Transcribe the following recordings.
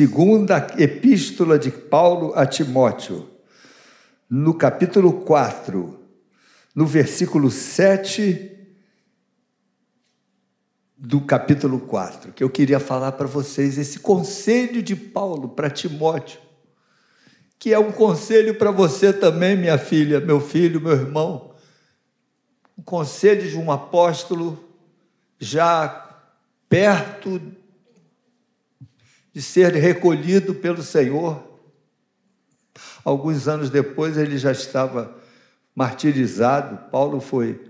Segunda Epístola de Paulo a Timóteo, no capítulo 4, no versículo 7 do capítulo 4, que eu queria falar para vocês esse conselho de Paulo para Timóteo, que é um conselho para você também, minha filha, meu filho, meu irmão. Um conselho de um apóstolo já perto de ser recolhido pelo Senhor. Alguns anos depois ele já estava martirizado. Paulo foi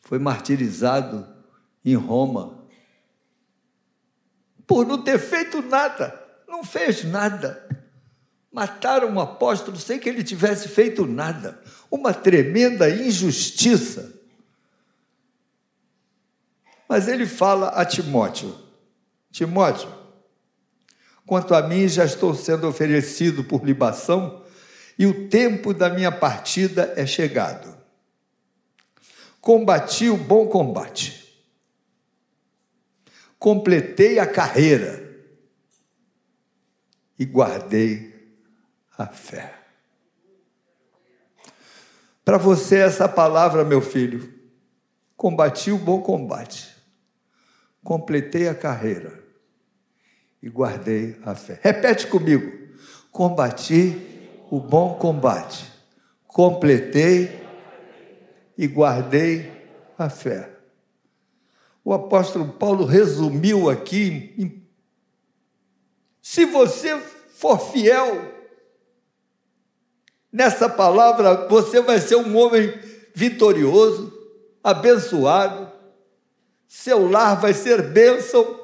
foi martirizado em Roma por não ter feito nada, não fez nada. Mataram um apóstolo sem que ele tivesse feito nada. Uma tremenda injustiça. Mas ele fala a Timóteo: Timóteo, quanto a mim já estou sendo oferecido por libação e o tempo da minha partida é chegado. Combati o bom combate completei a carreira e guardei a fé. Para você, essa palavra, meu filho, combati o bom combate, completei a carreira e guardei a fé. Repete comigo: combati o bom combate, completei e guardei a fé o apóstolo Paulo resumiu aqui. Em, se você for fiel nessa palavra, você vai ser um homem vitorioso, abençoado, seu lar vai ser bênção,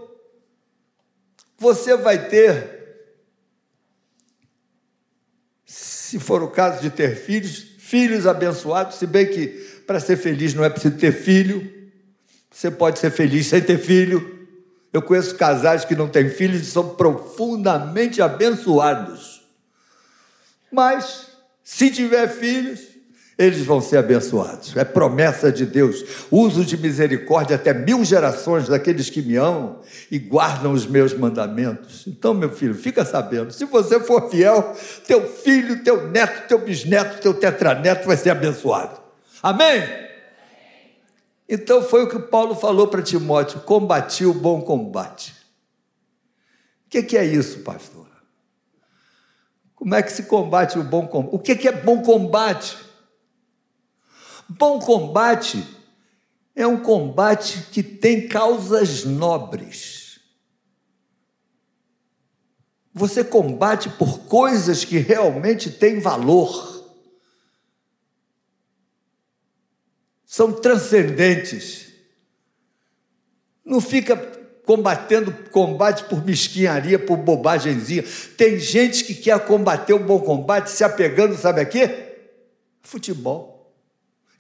você vai ter, se for o caso de ter filhos, filhos abençoados, se bem que para ser feliz não é preciso ter filho, você pode ser feliz sem ter filho. Eu conheço casais que não têm filhos e são profundamente abençoados. Mas, se tiver filhos, eles vão ser abençoados. É promessa de Deus. Uso de misericórdia até mil gerações daqueles que me amam e guardam os meus mandamentos. Então, meu filho, fica sabendo: se você for fiel, teu filho, teu neto, teu bisneto, teu tetraneto vai ser abençoado. Amém? Então foi o que Paulo falou para Timóteo: combati o bom combate. O que, é isso, pastor? Como é que se combate o bom combate? O que é bom combate? Bom combate é um combate que tem causas nobres. Você combate por coisas que realmente têm valor. são transcendentes. Não fica combatendo combate por mesquinharia, por bobagemzinha. Tem gente que quer combater o bom combate se apegando, sabe a quê? Futebol.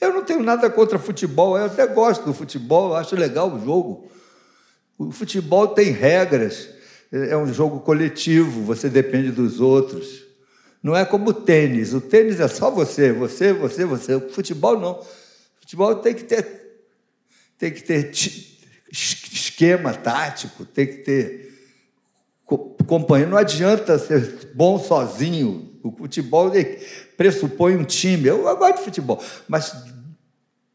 Eu não tenho nada contra futebol, eu até gosto do futebol, eu acho legal o jogo. O futebol tem regras, é um jogo coletivo, você depende dos outros. Não é como o tênis. O tênis é só você, você, você, você. O futebol não. Futebol tem que ter, tem que ter esquema tático, tem que ter companheiro. Não adianta ser bom sozinho. O futebol pressupõe um time. Eu, gosto de futebol, mas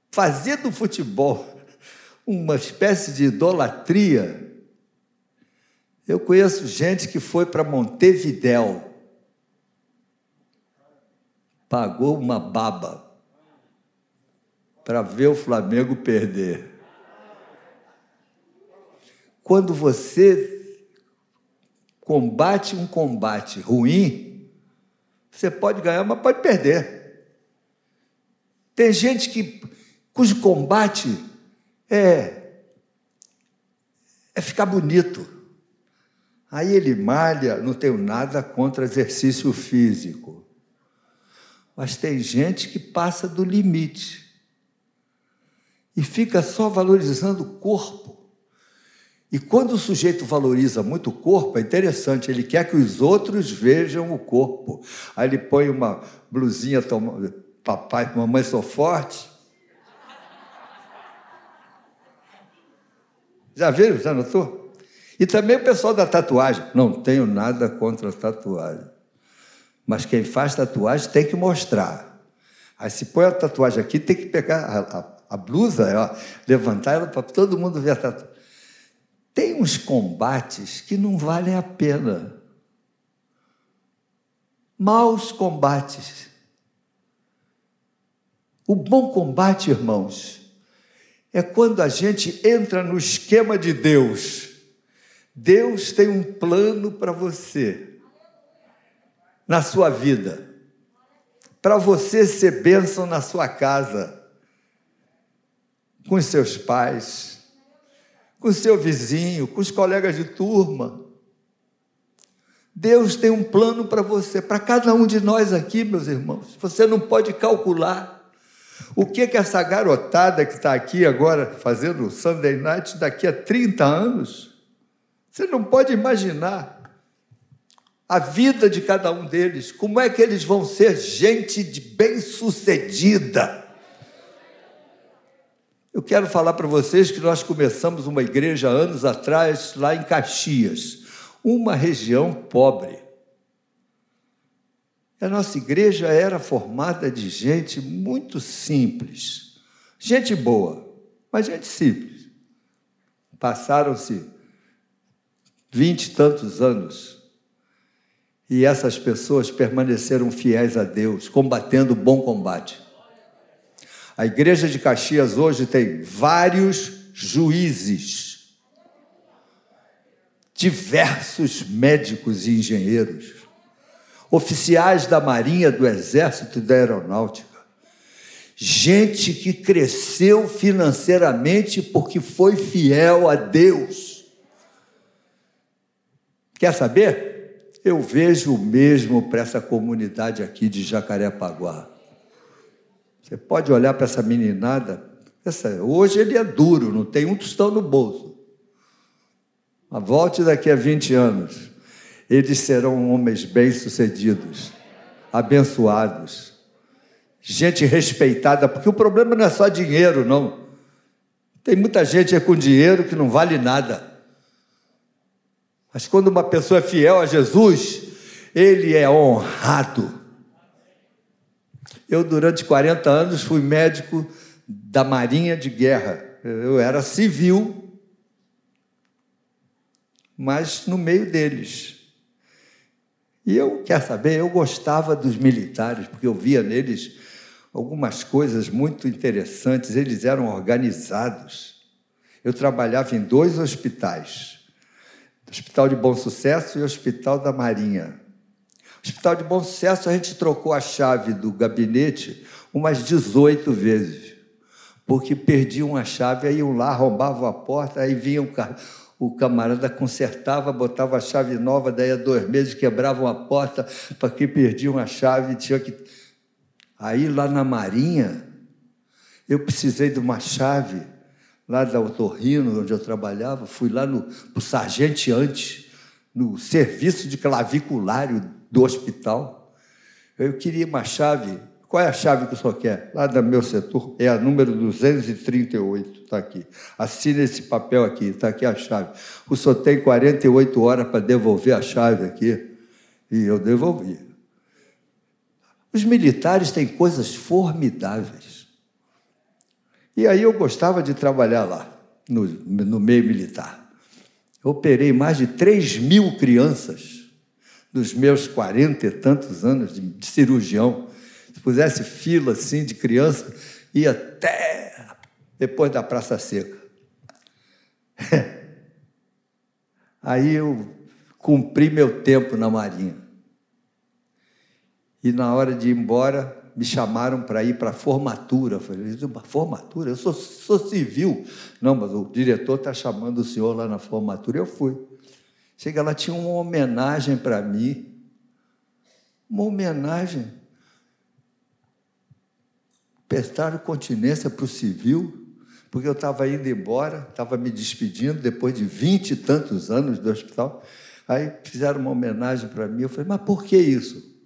fazer do futebol uma espécie de idolatria. Eu conheço gente que foi para Montevidéu, pagou uma baba para ver o Flamengo perder. Quando você combate um combate ruim, você pode ganhar, mas pode perder. Tem gente que cujo combate é é ficar bonito. Aí ele malha, não tenho nada contra exercício físico. Mas tem gente que passa do limite e fica só valorizando o corpo. E quando o sujeito valoriza muito o corpo, é interessante, ele quer que os outros vejam o corpo. Aí ele põe uma blusinha, toma, papai, mamãe sou forte. Já viram? Já notou? E também o pessoal da tatuagem. Não tenho nada contra a tatuagem. Mas quem faz tatuagem tem que mostrar. Aí se põe a tatuagem aqui, tem que pegar a, a, a blusa, ó, levantar ela para todo mundo ver a tatuagem. Tem uns combates que não valem a pena. Maus combates. O bom combate, irmãos, é quando a gente entra no esquema de Deus. Deus tem um plano para você, na sua vida, para você ser bênção na sua casa, com seus pais, com o seu vizinho, com os colegas de turma. Deus tem um plano para você, para cada um de nós aqui, meus irmãos. Você não pode calcular. O que que essa garotada que está aqui agora fazendo Sunday Night daqui a 30 anos? Você não pode imaginar a vida de cada um deles, como é que eles vão ser gente de bem-sucedida. Eu quero falar para vocês que nós começamos uma igreja anos atrás lá em Caxias, uma região pobre. A nossa igreja era formada de gente muito simples, gente boa, mas gente simples. Passaram-se vinte e tantos anos e essas pessoas permaneceram fiéis a Deus, combatendo o bom combate. A igreja de Caxias hoje tem vários juízes, diversos médicos e engenheiros oficiais da Marinha, do Exército e da Aeronáutica. Gente que cresceu financeiramente porque foi fiel a Deus. Quer saber? Eu vejo o mesmo para essa comunidade aqui de Jacarepaguá. Você pode olhar para essa meninada, essa, hoje ele é duro, não tem um tostão no bolso. Mas volte daqui a 20 anos eles serão homens bem-sucedidos, abençoados, gente respeitada, porque o problema não é só dinheiro, não. Tem muita gente com dinheiro que não vale nada. Mas quando uma pessoa é fiel a Jesus, ele é honrado. Eu, durante 40 anos, fui médico da Marinha de Guerra. Eu era civil, mas no meio deles. E eu, quer saber, eu gostava dos militares, porque eu via neles algumas coisas muito interessantes, eles eram organizados. Eu trabalhava em dois hospitais, Hospital de Bom Sucesso e Hospital da Marinha. Hospital de Bom Sucesso, a gente trocou a chave do gabinete umas 18 vezes, porque perdiam a chave, aí iam lá, arrombavam a porta, aí vinham o camarada consertava, botava a chave nova, daí a dois meses quebravam a porta para que perdiam a chave, tinha que. Aí lá na Marinha, eu precisei de uma chave, lá da Otorrino, onde eu trabalhava, fui lá no pro sargenteante, no serviço de claviculário do hospital. Eu queria uma chave qual é a chave que o senhor quer? Lá do meu setor, é a número 238, está aqui. Assine esse papel aqui, está aqui a chave. O senhor tem 48 horas para devolver a chave aqui. E eu devolvi. Os militares têm coisas formidáveis. E aí eu gostava de trabalhar lá, no, no meio militar. Eu operei mais de 3 mil crianças nos meus quarenta e tantos anos de, de cirurgião se pusesse fila assim de criança, ia até depois da Praça Seca. Aí eu cumpri meu tempo na Marinha. E na hora de ir embora, me chamaram para ir para a formatura. Eu falei, uma formatura? Eu sou, sou civil. Não, mas o diretor está chamando o senhor lá na formatura. Eu fui. Chega lá, tinha uma homenagem para mim. Uma homenagem prestaram continência para o civil, porque eu estava indo embora, estava me despedindo depois de vinte e tantos anos do hospital. Aí fizeram uma homenagem para mim. Eu falei, mas por que isso?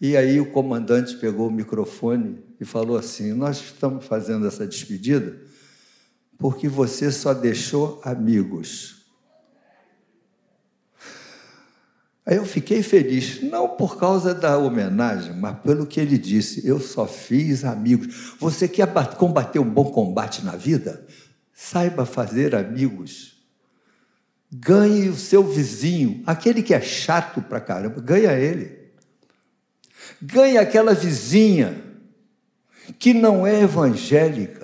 E aí o comandante pegou o microfone e falou assim: Nós estamos fazendo essa despedida porque você só deixou amigos. Aí eu fiquei feliz, não por causa da homenagem, mas pelo que ele disse. Eu só fiz amigos. Você quer combater um bom combate na vida? Saiba fazer amigos. Ganhe o seu vizinho, aquele que é chato pra caramba, ganha ele. Ganhe aquela vizinha que não é evangélica.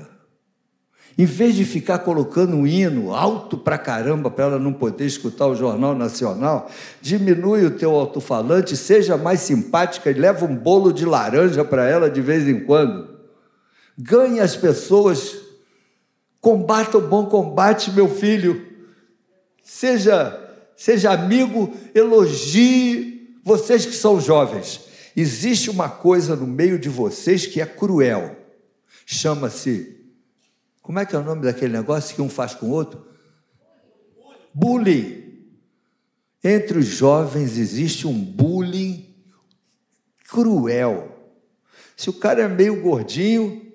Em vez de ficar colocando um hino alto pra caramba para ela não poder escutar o Jornal Nacional, diminui o teu alto-falante, seja mais simpática e leva um bolo de laranja para ela de vez em quando. Ganhe as pessoas, combata o bom combate, meu filho. Seja, seja amigo, elogie vocês que são jovens. Existe uma coisa no meio de vocês que é cruel. Chama-se como é que é o nome daquele negócio que um faz com o outro? Bullying. Entre os jovens existe um bullying cruel. Se o cara é meio gordinho,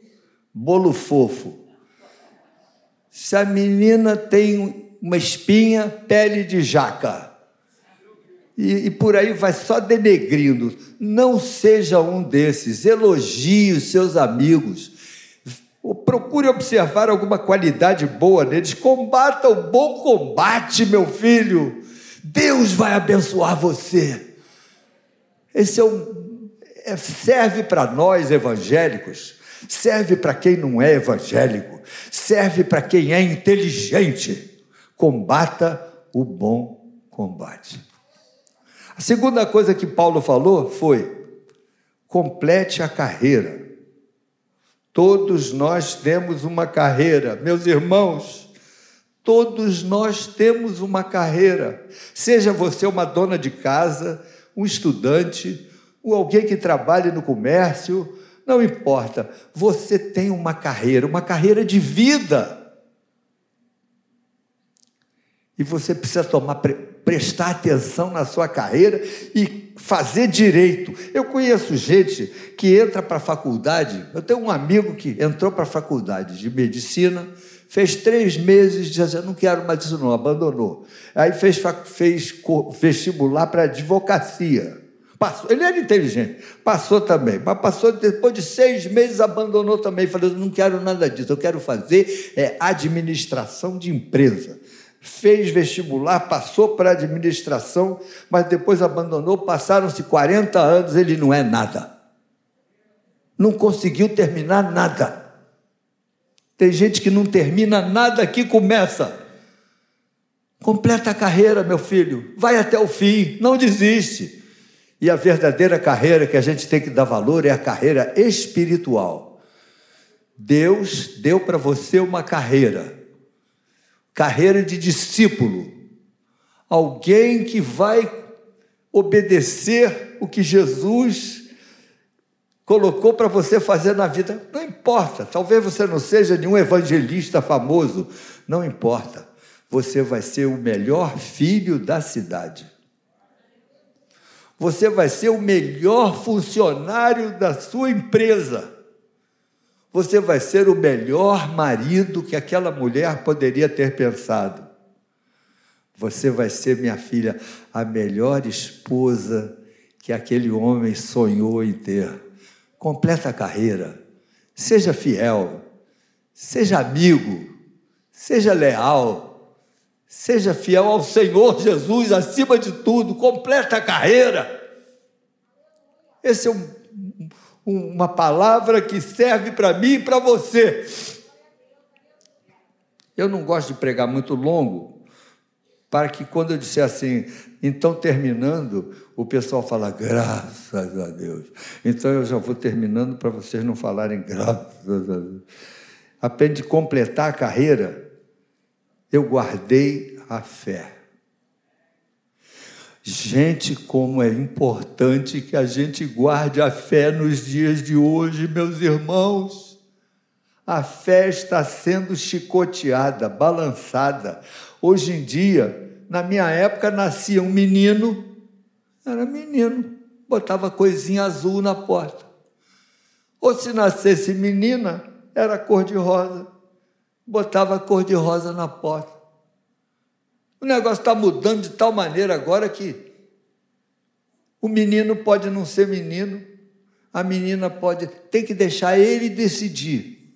bolo fofo. Se a menina tem uma espinha, pele de jaca. E, e, por aí vai só denegrindo. Não seja um desses. Elogie os seus amigos. Procure observar alguma qualidade boa neles. Combata o bom combate, meu filho. Deus vai abençoar você. Esse é um, é, serve para nós evangélicos, serve para quem não é evangélico, serve para quem é inteligente. Combata o bom combate. A segunda coisa que Paulo falou foi: complete a carreira. Todos nós temos uma carreira, meus irmãos. Todos nós temos uma carreira. Seja você uma dona de casa, um estudante, ou alguém que trabalhe no comércio, não importa. Você tem uma carreira, uma carreira de vida. E você precisa tomar, prestar atenção na sua carreira e fazer direito. Eu conheço gente que entra para a faculdade. Eu tenho um amigo que entrou para a faculdade de medicina, fez três meses, dizendo: não quero mais isso, não, abandonou. Aí fez, fez vestibular para advocacia. Passou, ele era inteligente, passou também, mas passou depois de seis meses, abandonou também, falou: não quero nada disso, eu quero fazer é, administração de empresa fez vestibular, passou para administração, mas depois abandonou. Passaram-se 40 anos, ele não é nada. Não conseguiu terminar nada. Tem gente que não termina nada que começa. Completa a carreira, meu filho. Vai até o fim, não desiste. E a verdadeira carreira que a gente tem que dar valor é a carreira espiritual. Deus deu para você uma carreira carreira de discípulo, alguém que vai obedecer o que Jesus colocou para você fazer na vida. Não importa, talvez você não seja nenhum evangelista famoso, não importa. Você vai ser o melhor filho da cidade. Você vai ser o melhor funcionário da sua empresa você vai ser o melhor marido que aquela mulher poderia ter pensado. Você vai ser, minha filha, a melhor esposa que aquele homem sonhou em ter. Completa a carreira, seja fiel, seja amigo, seja leal, seja fiel ao Senhor Jesus acima de tudo, completa a carreira. Esse é um uma palavra que serve para mim e para você. Eu não gosto de pregar muito longo, para que quando eu disser assim, então terminando, o pessoal fala graças a Deus. Então eu já vou terminando para vocês não falarem graças a Deus. Apenas de completar a carreira, eu guardei a fé. Gente, como é importante que a gente guarde a fé nos dias de hoje, meus irmãos. A fé está sendo chicoteada, balançada. Hoje em dia, na minha época, nascia um menino, era menino, botava coisinha azul na porta. Ou se nascesse menina, era cor de rosa, botava cor de rosa na porta. O negócio está mudando de tal maneira agora que O menino pode não ser menino, a menina pode. Tem que deixar ele decidir.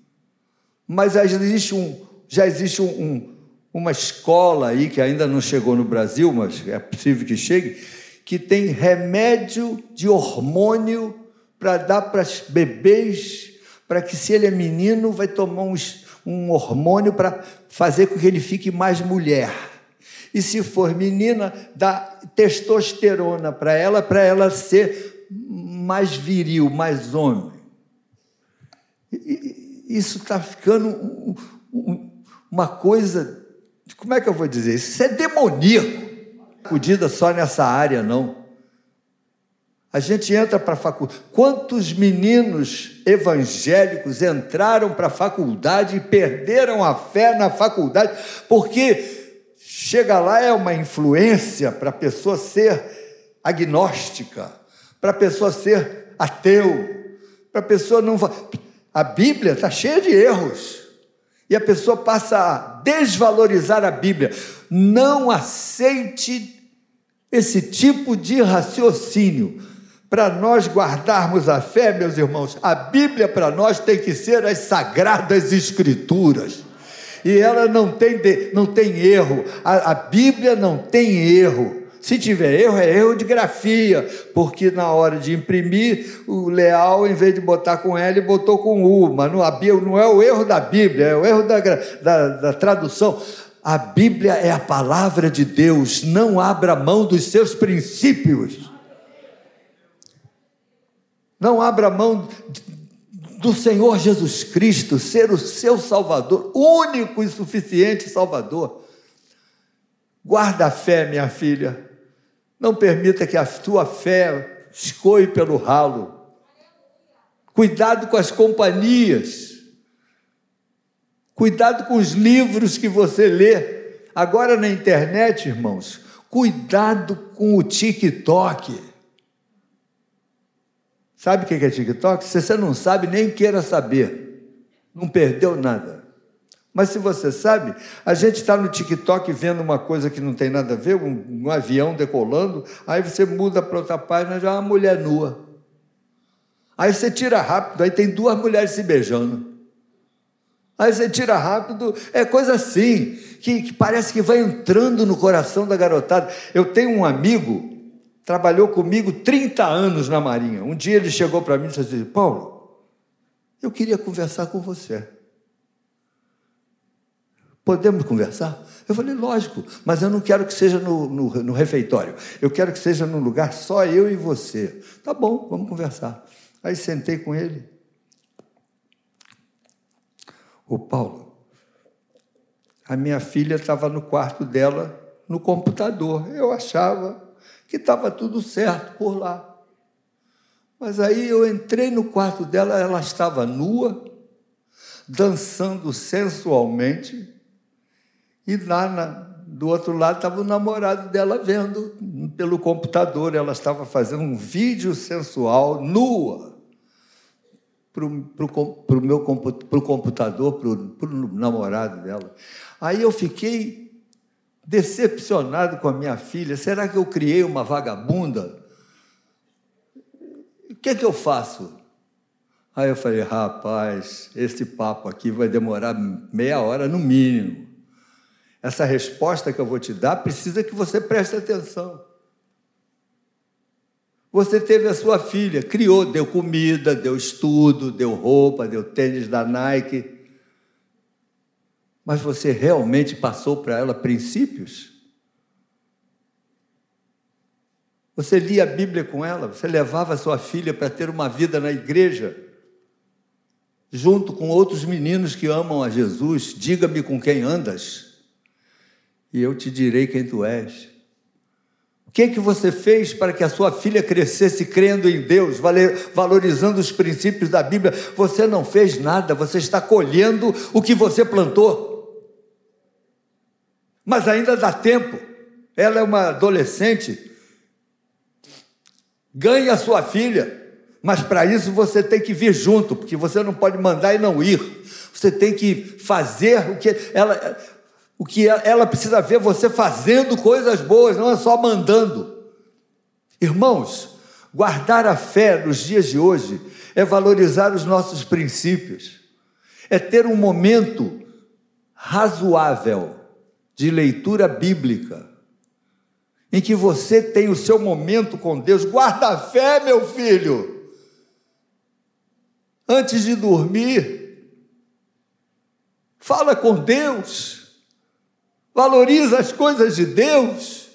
Mas já existe, um, já existe um, um, uma escola aí, que ainda não chegou no Brasil, mas é possível que chegue, que tem remédio de hormônio para dar para os bebês, para que se ele é menino, vai tomar um, um hormônio para fazer com que ele fique mais mulher. E se for menina, dá testosterona para ela, para ela ser mais viril, mais homem. Isso está ficando uma coisa, como é que eu vou dizer? Isso é demoníaco. Acudida só nessa área, não. A gente entra para a faculdade. Quantos meninos evangélicos entraram para a faculdade e perderam a fé na faculdade porque chega lá é uma influência para a pessoa ser agnóstica, para a pessoa ser ateu, para a pessoa não. A Bíblia está cheia de erros. E a pessoa passa a desvalorizar a Bíblia. Não aceite esse tipo de raciocínio para nós guardarmos a fé, meus irmãos, a Bíblia para nós tem que ser as sagradas escrituras. E ela não tem, de, não tem erro. A, a Bíblia não tem erro. Se tiver erro, é erro de grafia, porque na hora de imprimir, o Leal, em vez de botar com L, botou com U. Mas não, não é o erro da Bíblia, é o erro da, da, da tradução. A Bíblia é a palavra de Deus, não abra mão dos seus princípios. Não abra mão do Senhor Jesus Cristo ser o seu Salvador, único e suficiente Salvador. Guarda a fé, minha filha. Não permita que a tua fé escoe pelo ralo. Cuidado com as companhias. Cuidado com os livros que você lê. Agora na internet, irmãos, cuidado com o TikTok. Sabe o que é TikTok? Se você não sabe, nem queira saber. Não perdeu nada. Mas se você sabe, a gente está no TikTok vendo uma coisa que não tem nada a ver, um, um avião decolando, aí você muda para outra página, já é uma mulher nua. Aí você tira rápido, aí tem duas mulheres se beijando. Aí você tira rápido, é coisa assim, que, que parece que vai entrando no coração da garotada. Eu tenho um amigo trabalhou comigo 30 anos na Marinha. Um dia ele chegou para mim e disse assim: Paulo, eu queria conversar com você. Podemos conversar? Eu falei, lógico, mas eu não quero que seja no, no, no, refeitório. Eu quero que seja num lugar só eu e você. Tá bom, vamos conversar. Aí sentei com ele. O Paulo, a minha filha estava no quarto dela, no computador. Eu achava que estava tudo certo por lá. Mas aí eu entrei no quarto dela, ela estava nua, dançando sensualmente, e lá na, do outro lado estava o namorado dela vendo pelo computador. Ela estava fazendo um vídeo sensual, nua, para o meu pro computador, para o namorado dela. Aí eu fiquei decepcionado com a minha filha. Será que eu criei uma vagabunda? O que é que eu faço? Aí eu falei, rapaz, esse papo aqui vai demorar meia hora no mínimo. Essa resposta que eu vou te dar precisa que você preste atenção. Você teve a sua filha, criou, deu comida, deu estudo, deu roupa, deu tênis da Nike mas você realmente passou para ela princípios? Você lia a Bíblia com ela? Você levava sua filha para ter uma vida na igreja? Junto com outros meninos que amam a Jesus, diga-me com quem andas, e eu te direi quem tu és. O que, é que você fez para que a sua filha crescesse crendo em Deus, valorizando os princípios da Bíblia? Você não fez nada, você está colhendo o que você plantou mas ainda dá tempo. Ela é uma adolescente. Ganhe a sua filha, mas para isso você tem que vir junto, porque você não pode mandar e não ir. Você tem que fazer o que ela, o que ela precisa ver você fazendo coisas boas, não é só mandando. Irmãos, Guardar a fé nos dias de hoje é valorizar os nossos princípios, é ter um momento razoável de leitura bíblica, em que você tem o seu momento com Deus. Guarda a fé, meu filho. Antes de dormir, fala com Deus, valoriza as coisas de Deus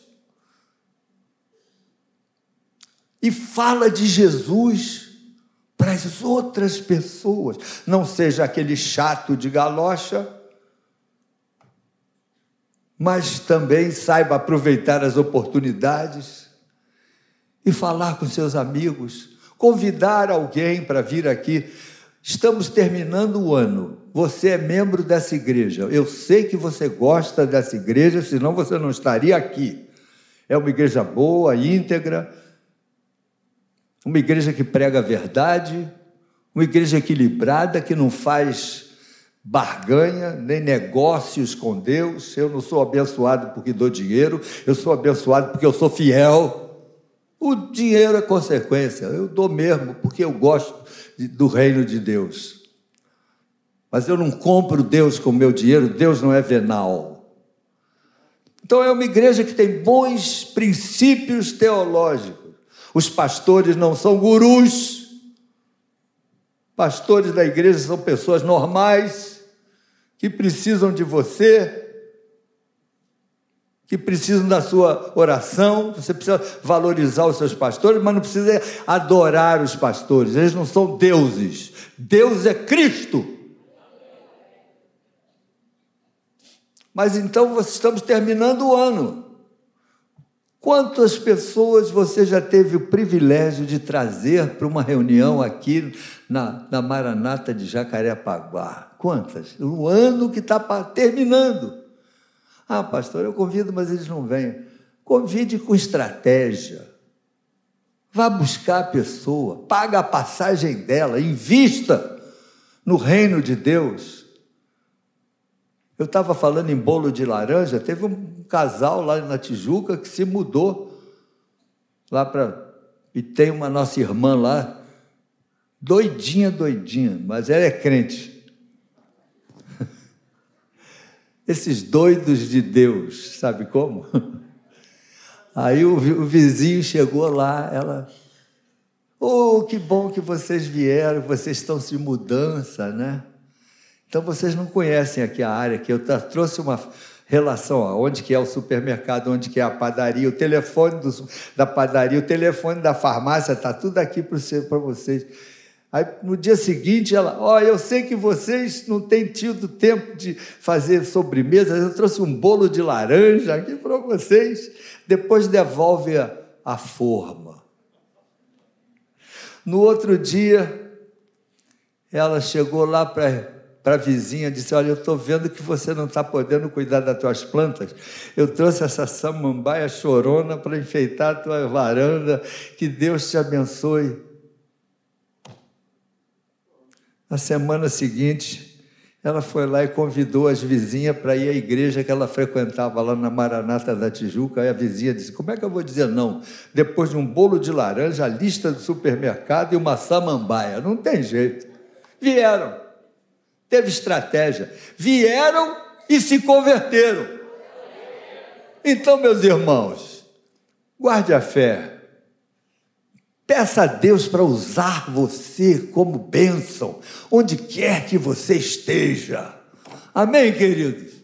e fala de Jesus para as outras pessoas. Não seja aquele chato de galocha, mas também saiba aproveitar as oportunidades e falar com seus amigos, convidar alguém para vir aqui. Estamos terminando o ano. Você é membro dessa igreja. Eu sei que você gosta dessa igreja, senão você não estaria aqui. É uma igreja boa, íntegra, uma igreja que prega a verdade, uma igreja equilibrada que não faz barganha, nem negócios com Deus. Eu não sou abençoado porque dou dinheiro, eu sou abençoado porque eu sou fiel. O dinheiro é consequência, eu dou mesmo porque eu gosto do reino de Deus. Mas eu não compro Deus com meu dinheiro, Deus não é venal. Então é uma igreja que tem bons princípios teológicos. Os pastores não são gurus. Pastores da igreja são pessoas normais que precisam de você, que precisam da sua oração. Você precisa valorizar os seus pastores, mas não precisa adorar os pastores. Eles não são deuses. Deus é Cristo. Mas então estamos terminando o ano. Quantas pessoas você já teve o privilégio de trazer para uma reunião aqui na, na Maranata de Jacarepaguá? Quantas? O ano que está terminando. Ah, pastor, eu convido, mas eles não vêm. Convide com estratégia. Vá buscar a pessoa, paga a passagem dela, invista no reino de Deus. Eu estava falando em bolo de laranja, teve um casal lá na Tijuca que se mudou lá para. E tem uma nossa irmã lá, doidinha, doidinha, mas ela é crente. Esses doidos de Deus, sabe como? Aí o, vizinho chegou lá, ela. Oh, que bom que vocês vieram, vocês estão se mudança, né? Então vocês não conhecem aqui a área que eu trouxe uma relação, onde que é o supermercado, onde que é a padaria, o telefone do, da padaria, o telefone da farmácia, está tudo aqui para vocês. Aí no dia seguinte ela, ó, oh, eu sei que vocês não têm tido tempo de fazer sobremesa, eu trouxe um bolo de laranja aqui para vocês. Depois devolve a, a forma. No outro dia, ela chegou lá para para a vizinha, disse: Olha, eu estou vendo que você não está podendo cuidar das tuas plantas. Eu trouxe essa samambaia chorona para enfeitar a tua varanda. Que Deus te abençoe. Na semana seguinte, ela foi lá e convidou as vizinhas para ir à igreja que ela frequentava lá na Maranata da Tijuca. Aí a vizinha disse: Como é que eu vou dizer não? Depois de um bolo de laranja, a lista do supermercado e uma samambaia. Não tem jeito. Vieram teve estratégia. Vieram e se converteram. Então, meus irmãos, guarde a fé. Peça a Deus para usar você como bênção, onde quer que você esteja. Amém, queridos?